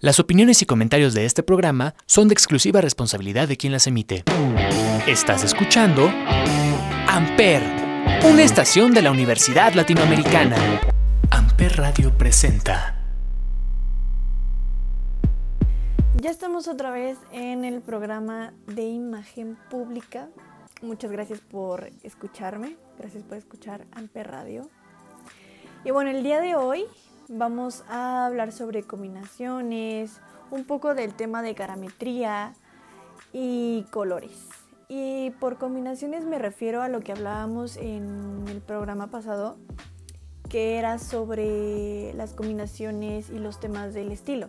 Las opiniones y comentarios de este programa son de exclusiva responsabilidad de quien las emite. Estás escuchando Amper, una estación de la Universidad Latinoamericana. Amper Radio presenta. Ya estamos otra vez en el programa de imagen pública. Muchas gracias por escucharme, gracias por escuchar Amper Radio. Y bueno, el día de hoy Vamos a hablar sobre combinaciones, un poco del tema de carametría y colores. Y por combinaciones me refiero a lo que hablábamos en el programa pasado, que era sobre las combinaciones y los temas del estilo,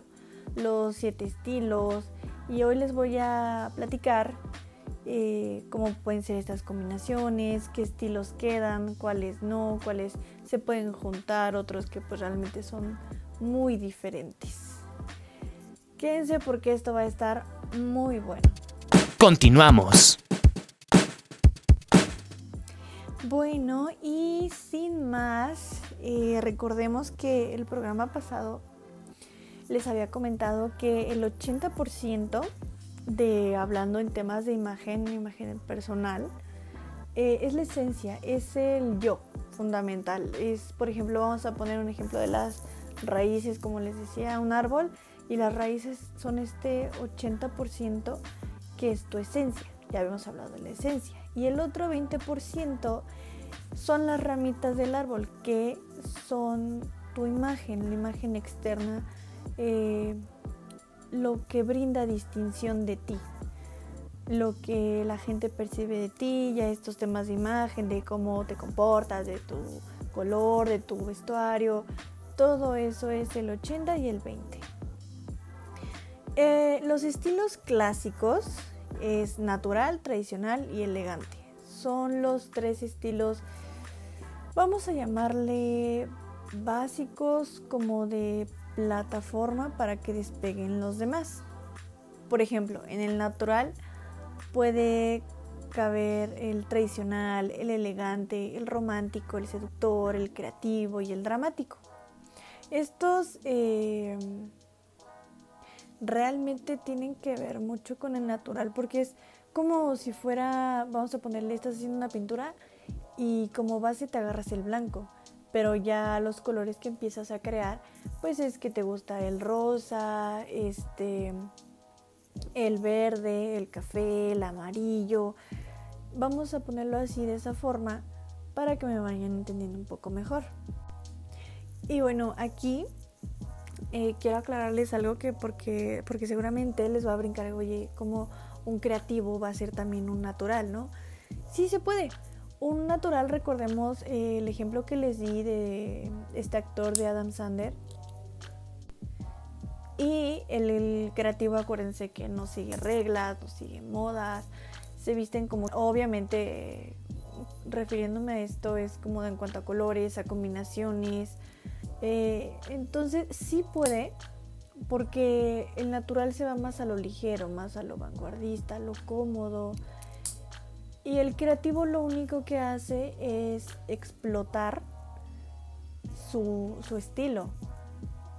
los siete estilos. Y hoy les voy a platicar eh, cómo pueden ser estas combinaciones, qué estilos quedan, cuáles no, cuáles se pueden juntar, otros que pues realmente son muy diferentes. Quédense porque esto va a estar muy bueno. Continuamos. Bueno, y sin más, eh, recordemos que el programa pasado les había comentado que el 80% de hablando en temas de imagen, imagen personal, eh, es la esencia, es el yo fundamental. Es, por ejemplo, vamos a poner un ejemplo de las raíces, como les decía, un árbol, y las raíces son este 80% que es tu esencia. Ya habíamos hablado de la esencia. Y el otro 20% son las ramitas del árbol, que son tu imagen, la imagen externa. Eh, lo que brinda distinción de ti, lo que la gente percibe de ti, ya estos temas de imagen, de cómo te comportas, de tu color, de tu vestuario, todo eso es el 80 y el 20. Eh, los estilos clásicos es natural, tradicional y elegante. Son los tres estilos, vamos a llamarle básicos como de plataforma para que despeguen los demás. Por ejemplo, en el natural puede caber el tradicional, el elegante, el romántico, el seductor, el creativo y el dramático. Estos eh, realmente tienen que ver mucho con el natural porque es como si fuera, vamos a ponerle, estás haciendo una pintura y como base te agarras el blanco pero ya los colores que empiezas a crear, pues es que te gusta el rosa, este, el verde, el café, el amarillo. Vamos a ponerlo así de esa forma para que me vayan entendiendo un poco mejor. Y bueno, aquí eh, quiero aclararles algo que porque, porque seguramente les va a brincar, oye, como un creativo va a ser también un natural, ¿no? Sí se puede, un natural, recordemos eh, el ejemplo que les di de este actor de Adam Sander. Y el, creativo, acuérdense que no sigue reglas, no sigue modas, se visten como, obviamente, refiriéndome a esto, es como en cuanto a colores, a combinaciones. Eh, entonces, sí puede, porque el natural se va más a lo ligero, más a lo vanguardista, a lo cómodo, y el creativo lo único que hace es explotar su, estilo.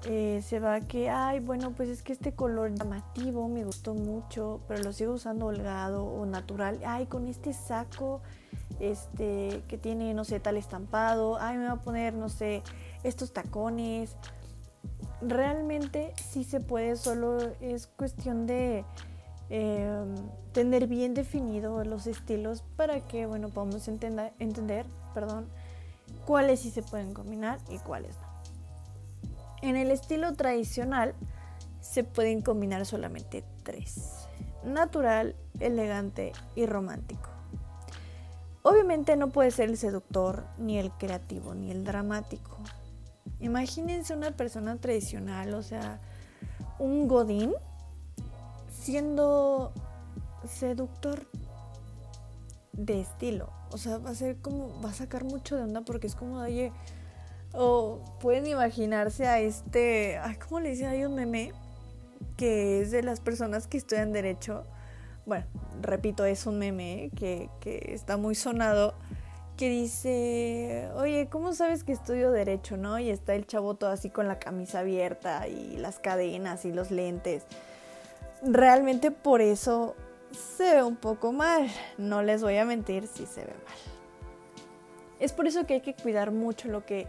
Eh, se va que, ay, bueno, pues es que este color llamativo me gustó mucho, pero lo sigo usando holgado o natural. Ay, con este saco este, que tiene, no sé, tal estampado. Ay, me voy a poner, no sé, estos tacones. Realmente sí se puede, solo es cuestión de Em, tener bien definido los estilos para que bueno podamos entender, entender perdón, cuáles sí se pueden combinar y cuáles no. En el estilo tradicional se pueden combinar solamente tres. Natural, elegante y romántico. Obviamente no puede ser el seductor, ni el creativo, ni el dramático. Imagínense una persona tradicional, o sea, un godín siendo seductor de estilo. O sea, va a ser como, va a sacar mucho de onda porque es como, oye, o pueden imaginarse a este, ay, ¿cómo le dicen? Hay un meme que es de las personas que estudian derecho. Bueno, repito, es un meme que, que está muy sonado que dice, oye, ¿cómo sabes que estudio derecho, no? Y está el chavo todo así con la camisa abierta y las cadenas y los lentes. Realmente por eso se ve un poco mal. No les voy a mentir si se ve mal. Es por eso que hay que cuidar mucho lo que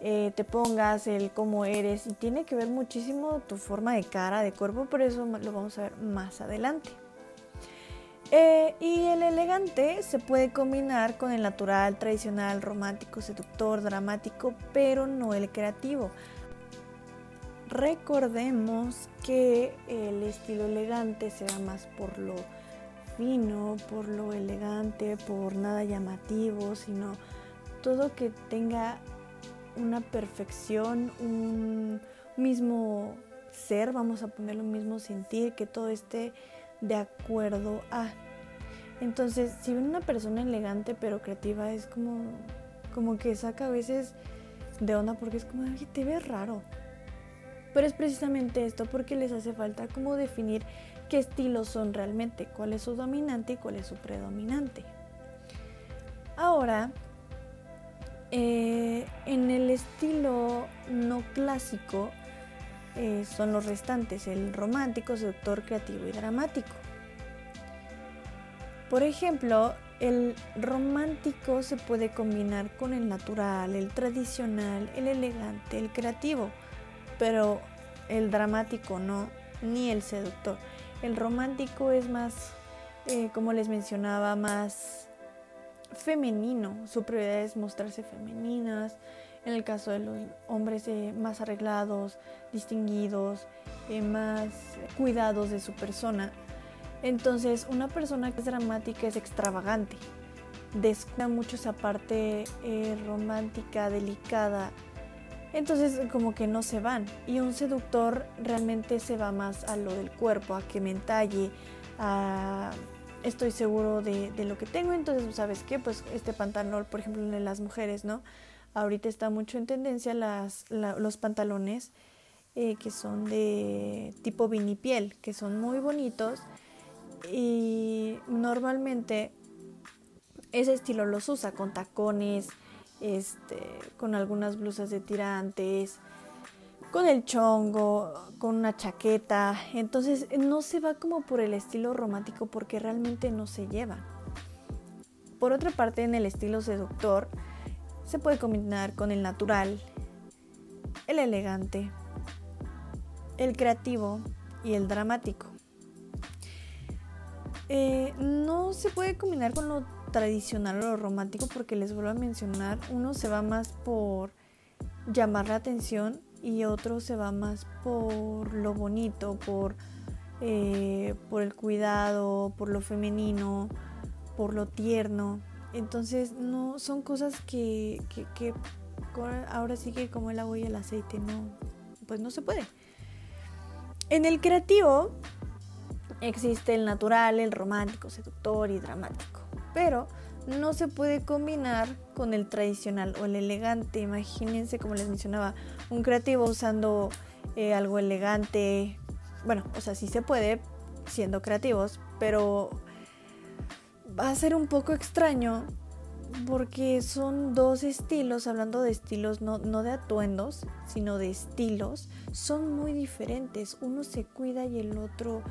eh, te pongas, el cómo eres. Y tiene que ver muchísimo tu forma de cara, de cuerpo. Por eso lo vamos a ver más adelante. Eh, y el elegante se puede combinar con el natural, tradicional, romántico, seductor, dramático, pero no el creativo. Recordemos que el estilo elegante se va más por lo fino, por lo elegante, por nada llamativo, sino todo que tenga una perfección, un mismo ser, vamos a ponerlo un mismo sentir, que todo esté de acuerdo a. Entonces, si ven una persona elegante pero creativa, es como, como que saca a veces de onda porque es como, Oye, te ves raro. Pero es precisamente esto porque les hace falta como definir qué estilos son realmente, cuál es su dominante y cuál es su predominante. Ahora, eh, en el estilo no clásico eh, son los restantes, el romántico, seductor, creativo y dramático. Por ejemplo, el romántico se puede combinar con el natural, el tradicional, el elegante, el creativo, pero el dramático no, ni el seductor. El romántico es más, eh, como les mencionaba, más femenino. Su prioridad es mostrarse femeninas. En el caso de los hombres eh, más arreglados, distinguidos, eh, más cuidados de su persona. Entonces, una persona que es dramática es extravagante. Descuida mucho esa parte eh, romántica, delicada. Entonces, como que no se van. Y un seductor realmente se va más a lo del cuerpo, a que me entalle, a estoy seguro de, lo que tengo, entonces, ¿sabes qué? Pues este pantalón, por ejemplo, de las mujeres, ¿no? Ahorita está mucho en tendencia los pantalones eh, que son de tipo vinipiel, que son muy bonitos y normalmente ese estilo los usa con tacones, este, con algunas blusas de tirantes, con el chongo, con una chaqueta. Entonces no se va como por el estilo romántico porque realmente no se lleva. Por otra parte, en el estilo seductor se puede combinar con el natural, el elegante, el creativo y el dramático. Eh, no se puede combinar con lo tradicional o lo romántico porque les vuelvo a mencionar, uno se va más por llamar la atención y otro se va más por lo bonito, por, eh, por el cuidado, por lo femenino, por lo tierno. Entonces no son cosas que, que, ahora sí que como el agua y el aceite no, pues no se puede. En el creativo existe el natural, el romántico, seductor y dramático, pero no se puede combinar con el tradicional o el elegante. Imagínense, como les mencionaba, un creativo usando eh, algo elegante. Bueno, o sea, sí se puede siendo creativos, pero va a ser un poco extraño porque son dos estilos, hablando de estilos, no, no de atuendos, sino de estilos, son muy diferentes. Uno se cuida y el otro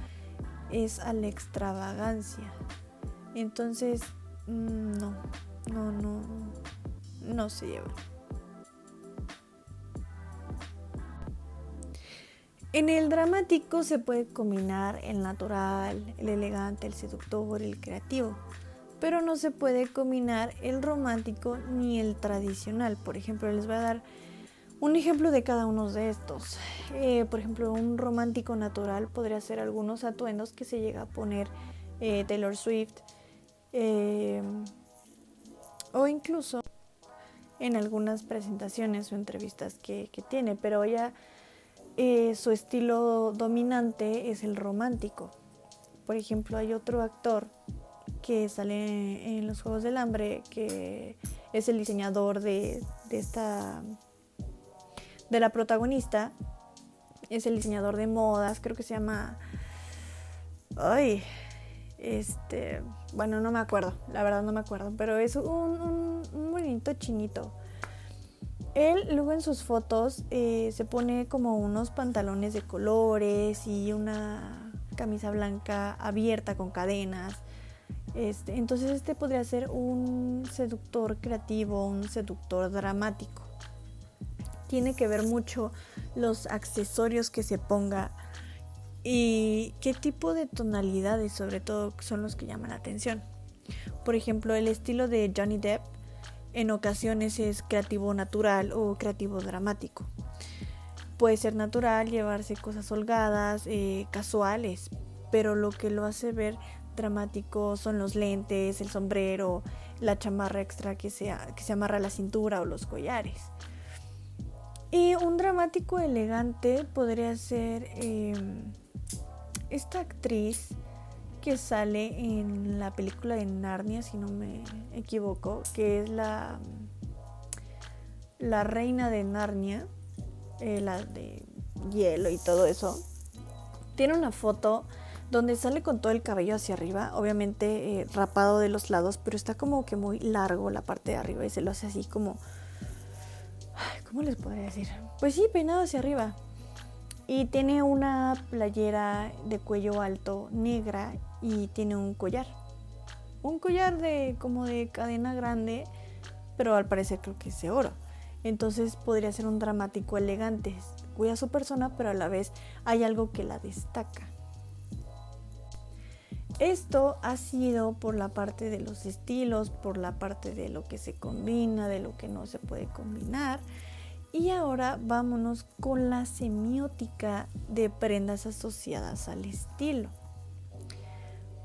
es a la extravagancia. Entonces, no, no, no, no se lleva. En el dramático se puede combinar el natural, el elegante, el seductor, el creativo, pero no se puede combinar el romántico ni el tradicional. Por ejemplo, les voy a dar un ejemplo de cada uno de estos. Eh, por ejemplo, un romántico natural podría ser algunos atuendos que se llega a poner eh, Taylor Swift, eh, o incluso en algunas presentaciones o entrevistas que, tiene, pero ella, eh, su estilo dominante es el romántico. Por ejemplo, hay otro actor que sale en los Juegos del Hambre, que es el diseñador de, de esta, de la protagonista, es el diseñador de modas, creo que se llama, ay, Este, bueno, no me acuerdo, la verdad no me acuerdo, pero es un, bonito chinito. Él luego en sus fotos eh, se pone como unos pantalones de colores y una camisa blanca abierta con cadenas. Este, entonces este podría ser un seductor creativo, un seductor dramático. Tiene que ver mucho los accesorios que se ponga y qué tipo de tonalidades sobre todo son los que llaman la atención. Por ejemplo, el estilo de Johnny Depp en ocasiones es creativo natural o creativo dramático. Puede ser natural llevarse cosas holgadas, eh, casuales, pero lo que lo hace ver dramático son los lentes, el sombrero, la chamarra extra que se, que se amarra a la cintura o los collares. Y un dramático elegante podría ser em, esta actriz que sale en la película de Narnia, si no me equivoco, que es la, la reina de Narnia, eh, la de hielo y todo eso. Tiene una foto donde sale con todo el cabello hacia arriba, obviamente eh, rapado de los lados, pero está como que muy largo la parte de arriba y se lo hace así como... ¿Cómo les podría decir? Pues sí, peinado hacia arriba. Y tiene una playera de cuello alto negra y tiene un collar. Un collar de como de cadena grande, pero al parecer creo que es de oro. Entonces podría ser un dramático elegante. Cuida su persona, pero a la vez hay algo que la destaca. Esto ha sido por la parte de los estilos, por la parte de lo que se combina, de lo que no se puede combinar. Y ahora vámonos con la semiótica de prendas asociadas al estilo.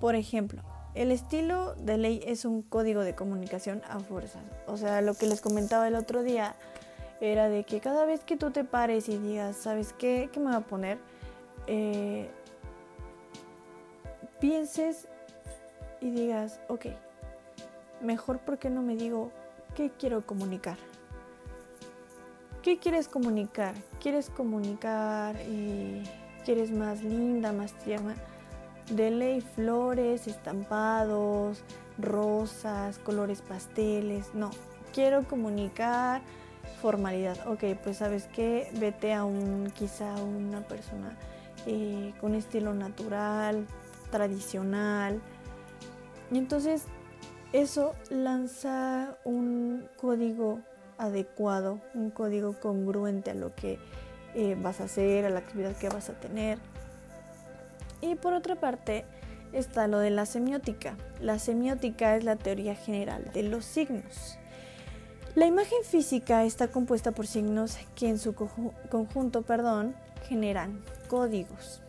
Por ejemplo, el estilo de ley es un código de comunicación a fuerza. O sea, lo que les comentaba el otro día era de que cada vez que tú te pares y digas, ¿sabes qué? ¿Qué me voy a poner? Eh, pienses y digas, ok, mejor porque no me digo qué quiero comunicar. ¿Qué quieres comunicar? ¿Quieres comunicar y quieres más linda, más tierna? De ley flores, estampados, rosas, colores pasteles. No, quiero comunicar formalidad. Ok, pues sabes qué, vete a un quizá una persona eh, con estilo natural, tradicional. Y entonces eso lanza un código adecuado, un código congruente a lo que eh, vas a hacer, a la actividad que vas a tener. Y por otra parte está lo de la semiótica. La semiótica es la teoría general de los signos. La imagen física está compuesta por signos que en su conjunto perdón, generan códigos.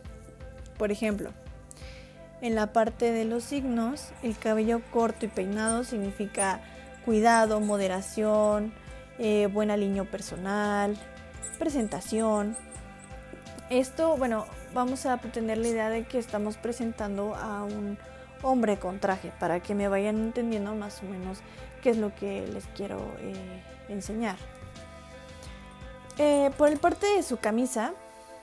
Por ejemplo, en la parte de los signos, el cabello corto y peinado significa cuidado, moderación, eh, buen aliño personal, presentación. Esto, bueno, vamos a tener la idea de que estamos presentando a un hombre con traje para que me vayan entendiendo más o menos qué es lo que les quiero eh, enseñar. Eh, por el parte de su camisa,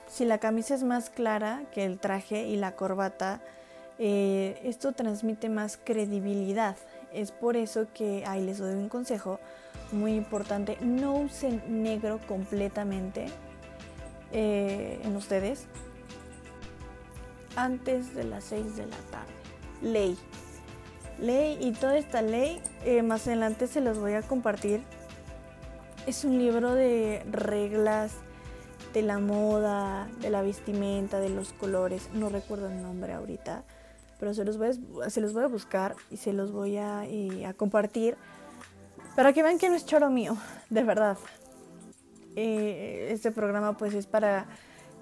si la camisa es más clara que el traje y la corbata, esto transmite más credibilidad. Es por eso que ahí les doy un consejo muy importante, no usen negro completamente eh, en ustedes antes de las 6 de la tarde. Ley. Ley y toda esta ley, eh, más adelante se los voy a compartir. Es un libro de reglas de la moda, de la vestimenta, de los colores. No recuerdo el nombre ahorita, pero se los voy a, se los voy a buscar y se los voy a, a compartir para que vean que no es choro mío, de verdad. Eh, este programa pues es para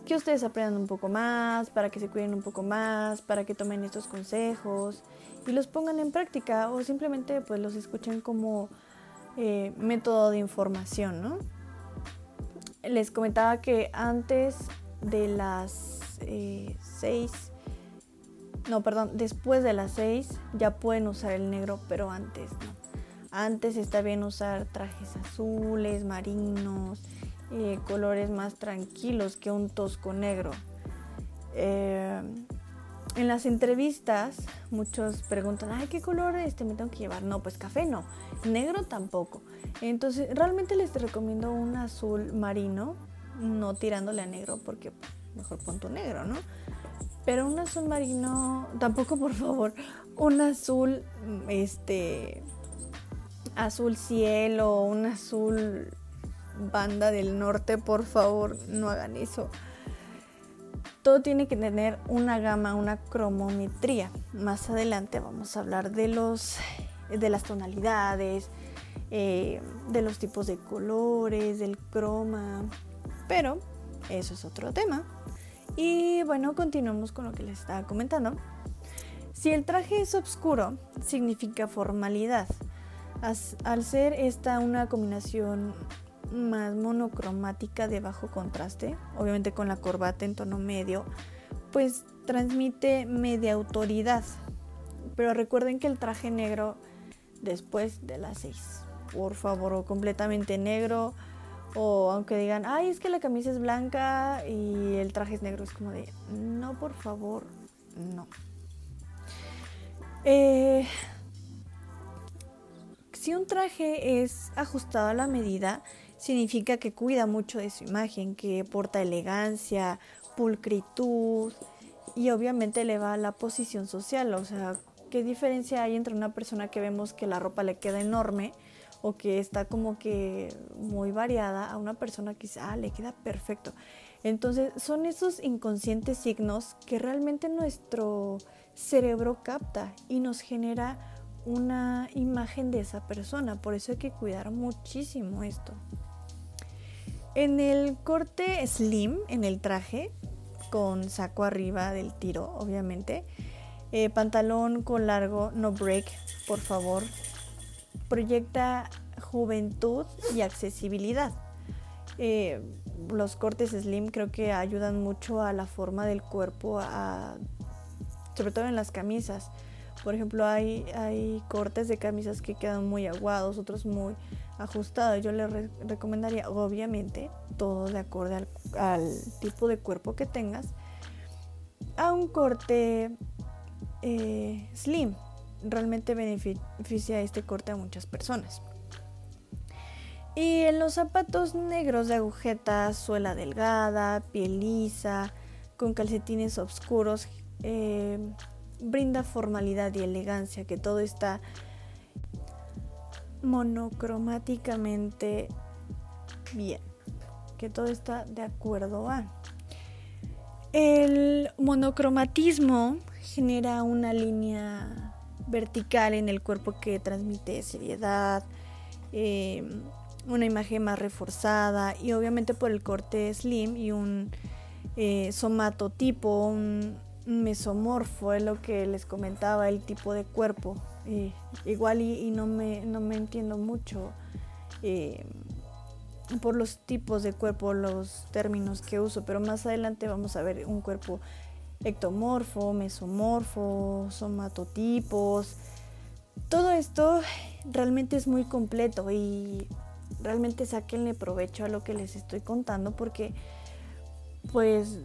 que ustedes aprendan un poco más, para que se cuiden un poco más, para que tomen estos consejos y los pongan en práctica o simplemente pues los escuchen como eh, método de información, ¿no? Les comentaba que antes de las 6, eh, no, perdón, después de las 6 ya pueden usar el negro, pero antes no. Antes está bien usar trajes azules, marinos, eh, colores más tranquilos que un tosco negro. Eh, en las entrevistas muchos preguntan, ay, ¿qué color este me tengo que llevar? No, pues café no, negro tampoco. Entonces, realmente les recomiendo un azul marino, no tirándole a negro porque mejor pon tu negro, ¿no? Pero un azul marino, tampoco por favor, un azul, este, azul cielo, un azul banda del norte, por favor, no hagan eso todo tiene que tener una gama, una cromometría. Más adelante vamos a hablar de los de las tonalidades, eh, de los tipos de colores, del croma, pero eso es otro tema. Y bueno, continuamos con lo que les estaba comentando. Si el traje es oscuro, significa formalidad. Al ser esta una combinación más monocromática de bajo contraste, obviamente con la corbata en tono medio, pues transmite media autoridad. Pero recuerden que el traje negro después de las 6, por favor, o completamente negro, o aunque digan, ay, es que la camisa es blanca y el traje es negro, es como de, no, por favor, no. Eh, si un traje es ajustado a la medida, significa que cuida mucho de su imagen, que porta elegancia, pulcritud y obviamente le va a la posición social. O sea, ¿qué diferencia hay entre una persona que vemos que la ropa le queda enorme o que está como que muy variada a una persona dice, ah, le queda perfecto? Entonces, son esos inconscientes signos que realmente nuestro cerebro capta y nos genera una imagen de esa persona. Por eso hay que cuidar muchísimo esto. En el corte slim, en el traje, con saco arriba del tiro, obviamente. Eh, pantalón con largo, no break, por favor. Proyecta juventud y accesibilidad. Eh, los cortes slim creo que ayudan mucho a la forma del cuerpo, sobre todo en las camisas. Por ejemplo, hay, hay cortes de camisas que quedan muy aguados, otros muy ajustado. Yo le recomendaría, obviamente, todo de acuerdo al, tipo de cuerpo que tengas, a un corte eh, slim. Realmente beneficia este corte a muchas personas. Y en los zapatos negros de agujetas, suela delgada, piel lisa, con calcetines oscuros, eh, brinda formalidad y elegancia, que todo está monocromáticamente bien, que todo está de acuerdo a. El monocromatismo genera una línea vertical en el cuerpo que transmite seriedad, em, una imagen más reforzada y obviamente por el corte slim y un eh, somatotipo, un mesomorfo, es lo que les comentaba, el tipo de cuerpo. Igual y, no, me, no, me, entiendo mucho eh, por los tipos de cuerpo, los términos que uso, pero más adelante vamos a ver un cuerpo ectomorfo, mesomorfo, somatotipos. Todo esto realmente es muy completo y realmente saquenle provecho a lo que les estoy contando porque pues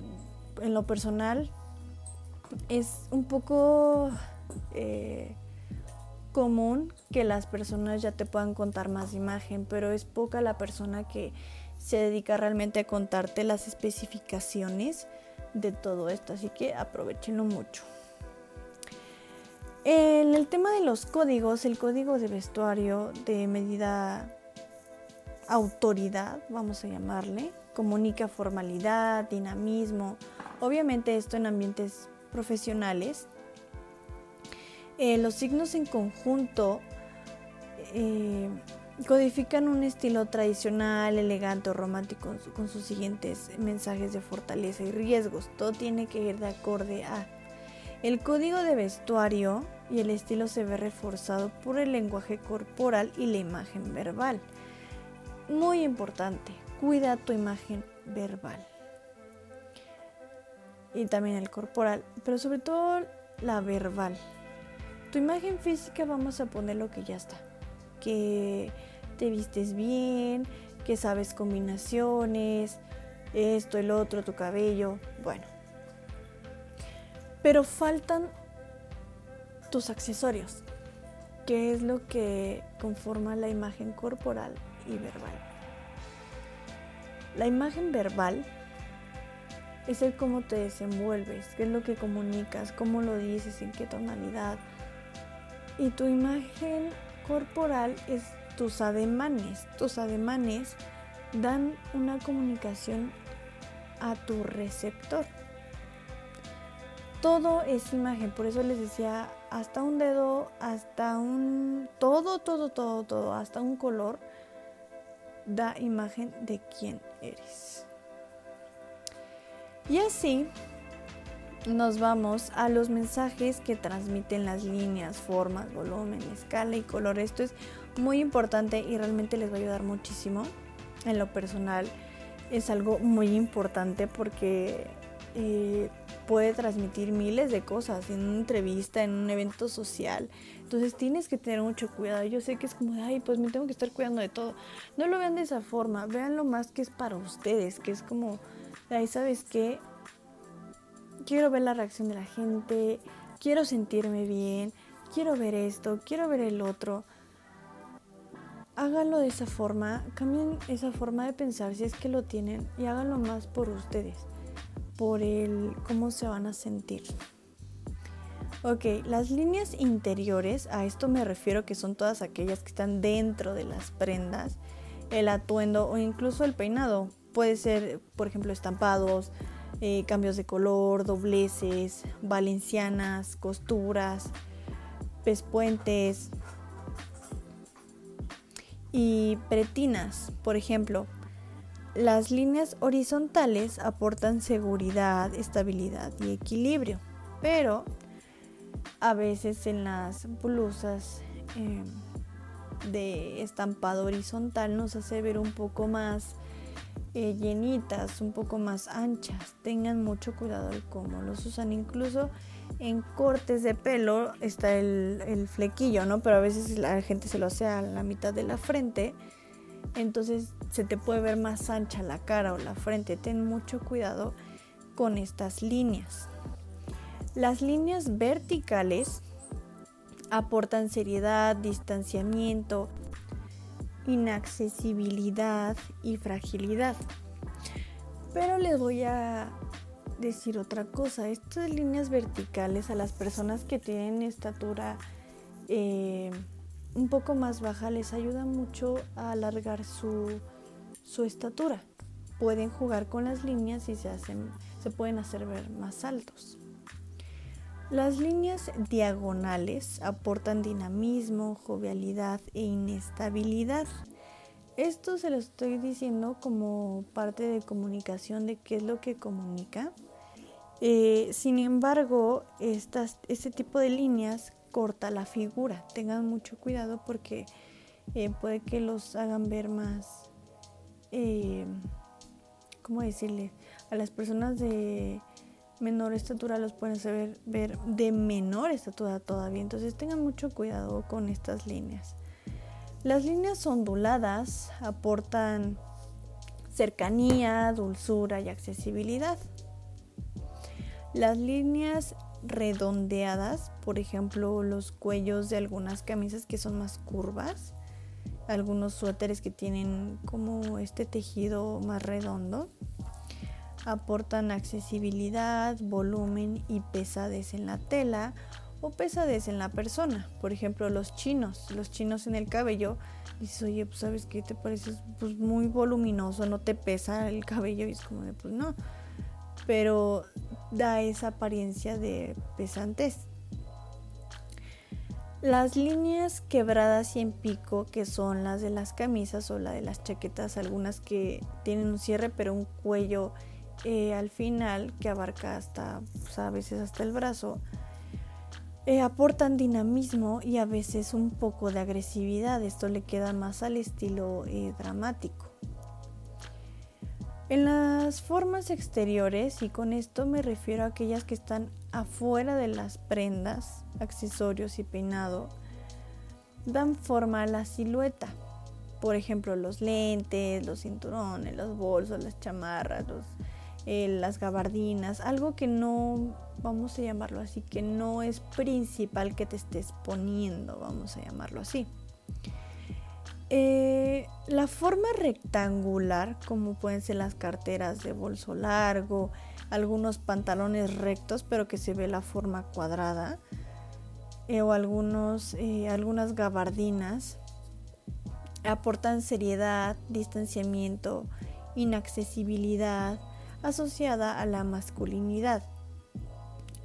en lo personal es un poco eh, común que las personas ya te puedan contar más imagen, pero es poca la persona que se dedica realmente a contarte las especificaciones de todo esto, así que aprovechenlo mucho. En el tema de los códigos, el código de vestuario de medida autoridad, vamos a llamarle, comunica formalidad, dinamismo, obviamente esto en ambientes profesionales eh, los signos en conjunto eh, codifican un estilo tradicional, elegante o romántico con, sus siguientes mensajes de fortaleza y riesgos. Todo tiene que ir de acorde a... El código de vestuario y el estilo se ve reforzado por el lenguaje corporal y la imagen verbal. Muy importante, cuida tu imagen verbal. Y también el corporal, pero sobre todo la verbal. Tu imagen física vamos a poner lo que ya está. Que te vistes bien, que sabes combinaciones, esto, el otro, tu cabello, bueno. Pero faltan tus accesorios, que es lo que conforma la imagen corporal y verbal. La imagen verbal es el cómo te desenvuelves, qué es lo que comunicas, cómo lo dices, en qué tonalidad. Y tu imagen corporal es tus ademanes. Tus ademanes dan una comunicación a tu receptor. Todo es imagen, por eso les decía, hasta un dedo, hasta un... todo, todo, todo, todo, hasta un color da imagen de quién eres. Y así nos vamos a los mensajes que transmiten las líneas, formas, volumen, escala y color. Esto es muy importante y realmente les va a ayudar muchísimo. En lo personal es algo muy importante porque eh, puede transmitir miles de cosas en una entrevista, en un evento social. Entonces tienes que tener mucho cuidado. Yo sé que es como, ay, pues me tengo que estar cuidando de todo. No lo vean de esa forma, vean lo más que es para ustedes, que es como, ay, ¿sabes qué? Quiero ver la reacción de la gente, quiero sentirme bien, quiero ver esto, quiero ver el otro. Háganlo de esa forma, cambien esa forma de pensar si es que lo tienen y háganlo más por ustedes por el cómo se van a sentir. Ok, las líneas interiores, a esto me refiero que son todas aquellas que están dentro de las prendas, el atuendo o incluso el peinado. Puede ser, por ejemplo, estampados, eh, cambios de color, dobleces, valencianas, costuras, pespuentes y pretinas, por ejemplo. Las líneas horizontales aportan seguridad, estabilidad y equilibrio, pero a veces en las blusas em, de estampado horizontal nos hace ver un poco más eh, llenitas, un poco más anchas. Tengan mucho cuidado de cómo los usan. Incluso en cortes de pelo está el, flequillo, ¿no? Pero a veces la gente se lo hace a la mitad de la frente entonces se te puede ver más ancha la cara o la frente. Ten mucho cuidado con estas líneas. Las líneas verticales aportan seriedad, distanciamiento, inaccesibilidad y fragilidad. Pero les voy a decir otra cosa. Estas líneas verticales a las personas que tienen estatura eh, un poco más baja les ayuda mucho a alargar su, estatura. Pueden jugar con las líneas y se, hacen, se pueden hacer ver más altos. Las líneas diagonales aportan dinamismo, jovialidad e inestabilidad. Esto se lo estoy diciendo como parte de comunicación de qué es lo que comunica. Eh, sin embargo, este tipo de líneas corta la figura. Tengan mucho cuidado porque eh, puede que los hagan ver más, eh, ¿cómo decirle? A las personas de menor estatura los pueden hacer ver de menor estatura todavía. Entonces tengan mucho cuidado con estas líneas. Las líneas onduladas aportan cercanía, dulzura y accesibilidad. Las líneas redondeadas, por ejemplo los cuellos de algunas camisas que son más curvas, algunos suéteres que tienen como este tejido más redondo, aportan accesibilidad, volumen y pesadez en la tela o pesadez en la persona. Por ejemplo, los chinos, los chinos en el cabello, dices, oye, pues sabes que te pareces pues, muy voluminoso, no te pesa el cabello y es como de, pues no. Pero da esa apariencia de pesantez. Las líneas quebradas y en pico, que son las de las camisas o la de las chaquetas, algunas que tienen un cierre pero un cuello eh, al final que abarca hasta, pues, a veces hasta el brazo, eh, aportan dinamismo y a veces un poco de agresividad. Esto le queda más al estilo eh, dramático. En las formas exteriores, y con esto me refiero a aquellas que están afuera de las prendas, accesorios y peinado, dan forma a la silueta. Por ejemplo, los lentes, los cinturones, los bolsos, las chamarras, los eh, las gabardinas, algo que no, vamos a llamarlo así, que no es principal que te estés poniendo, vamos a llamarlo así. Eh, la forma rectangular, como pueden ser las carteras de bolso largo, algunos pantalones rectos, pero que se ve la forma cuadrada, eh, o algunos, algunas gabardinas, aportan seriedad, distanciamiento, inaccesibilidad, asociada a la masculinidad.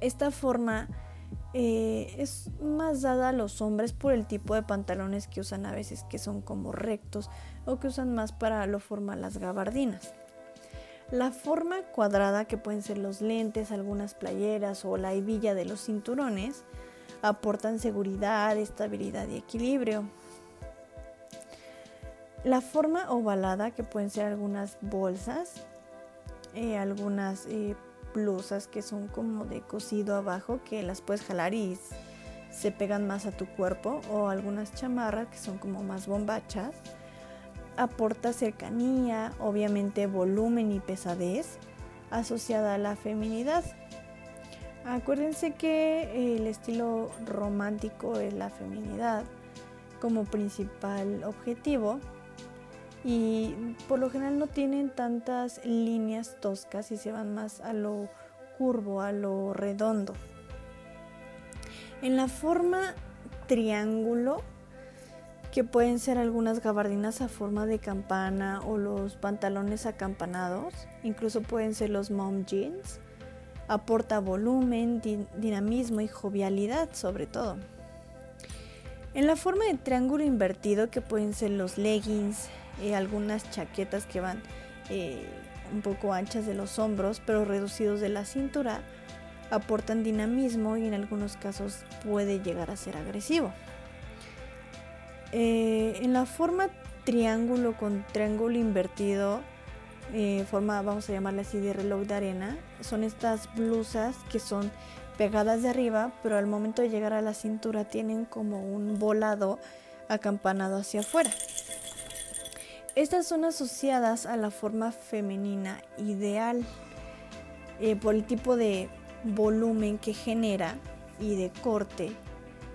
Esta forma eh, es más dada a los hombres por el tipo de pantalones que usan a veces que son como rectos o que usan más para lo formal las gabardinas. La forma cuadrada que pueden ser los lentes, algunas playeras o la hebilla de los cinturones aportan seguridad, estabilidad y equilibrio. La forma ovalada que pueden ser algunas bolsas eh, algunas eh, blusas que son como de cosido abajo que las puedes jalar y se pegan más a tu cuerpo o algunas chamarras que son como más bombachas. Aporta cercanía, obviamente volumen y pesadez asociada a la feminidad. Acuérdense que el estilo romántico es la feminidad como principal objetivo y por lo general no tienen tantas líneas toscas y se van más a lo curvo, a lo redondo. En la forma triángulo, que pueden ser algunas gabardinas a forma de campana o los pantalones acampanados, incluso pueden ser los mom jeans, aporta volumen, dinamismo y jovialidad sobre todo. En la forma de triángulo invertido, que pueden ser los leggings, eh, algunas chaquetas que van eh, un poco anchas de los hombros, pero reducidos de la cintura, aportan dinamismo y en algunos casos puede llegar a ser agresivo. Eh, en la forma triángulo con triángulo invertido, forma, vamos a llamarla así, de reloj de arena, son estas blusas que son pegadas de arriba, pero al momento de llegar a la cintura tienen como un volado acampanado hacia afuera. Estas son asociadas a la forma femenina ideal eh, por el tipo de volumen que genera y de corte.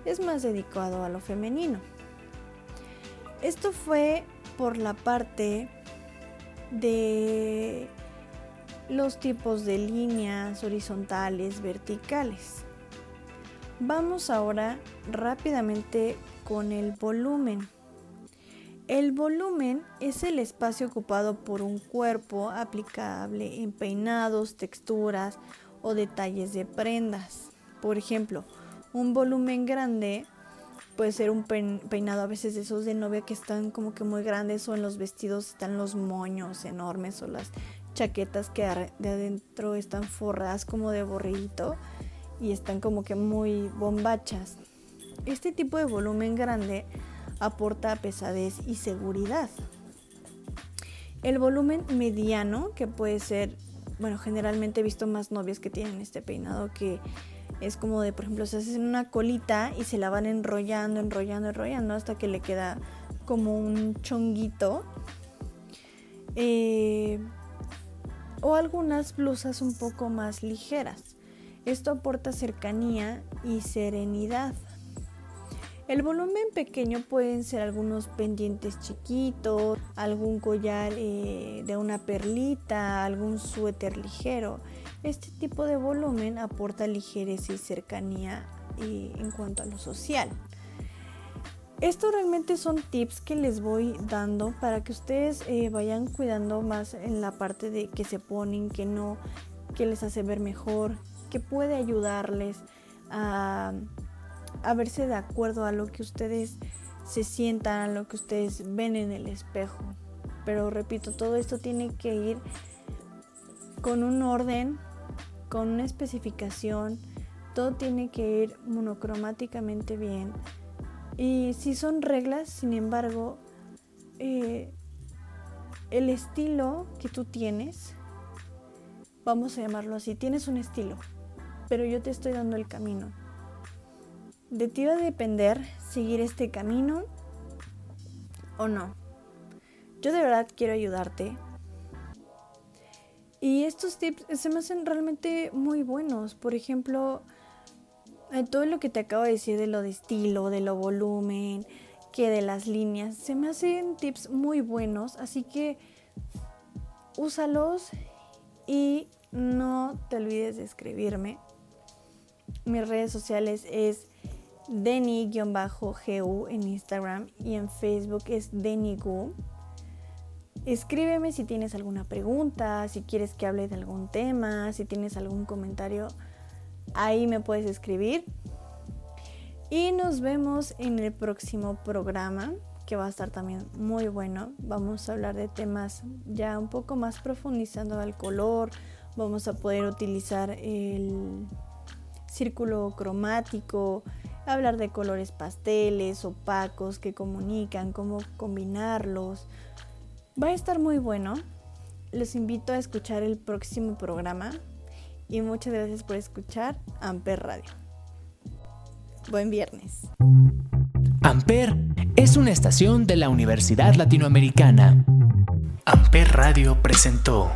Es más dedicado a lo femenino. Esto fue por la parte de los tipos de líneas horizontales, verticales. Vamos ahora rápidamente con el volumen. El volumen es el espacio ocupado por un cuerpo aplicable en peinados, texturas o detalles de prendas. Por ejemplo, un volumen grande puede ser un peinado a veces de esos de novia que están como que muy grandes o en los vestidos están los moños enormes o las chaquetas que de adentro están forradas como de borrillito y están como que muy bombachas. Este tipo de volumen grande aporta pesadez y seguridad. El volumen mediano, que puede ser, bueno, generalmente he visto más novias que tienen este peinado que es como de, por ejemplo, se hacen una colita y se la van enrollando, enrollando, enrollando hasta que le queda como un chonguito. Eh, o algunas blusas un poco más ligeras. Esto aporta cercanía y serenidad. El volumen pequeño pueden ser algunos pendientes chiquitos, algún collar eh, de una perlita, algún suéter ligero. Este tipo de volumen aporta ligereza y cercanía eh, en cuanto a lo social. Estos realmente son tips que les voy dando para que ustedes eh, vayan cuidando más en la parte de que se ponen, que no, que les hace ver mejor, que puede ayudarles a a verse de acuerdo a lo que ustedes se sientan, a lo que ustedes ven en el espejo. Pero repito, todo esto tiene que ir con un orden, con una especificación, todo tiene que ir monocromáticamente bien. Y si son reglas, sin embargo, eh, el estilo que tú tienes, vamos a llamarlo así, tienes un estilo, pero yo te estoy dando el camino. De ti va a depender seguir este camino o no. Yo de verdad quiero ayudarte. Y estos tips se me hacen realmente muy buenos. Por ejemplo, eh, todo lo que te acabo de decir de lo de estilo, de lo volumen, que de las líneas, se me hacen tips muy buenos. Así que úsalos y no te olvides de escribirme. Mis redes sociales es Denny-GU en Instagram y en Facebook es DennyGu. Escríbeme si tienes alguna pregunta, si quieres que hable de algún tema, si tienes algún comentario, ahí me puedes escribir. Y nos vemos en el próximo programa, que va a estar también muy bueno. Vamos a hablar de temas ya un poco más profundizando al color. Vamos a poder utilizar el círculo cromático, hablar de colores pasteles, opacos que comunican, cómo combinarlos. Va a estar muy bueno. Los invito a escuchar el próximo programa y muchas gracias por escuchar Amper Radio. Buen viernes. Amper es una estación de la Universidad Latinoamericana. Amper Radio presentó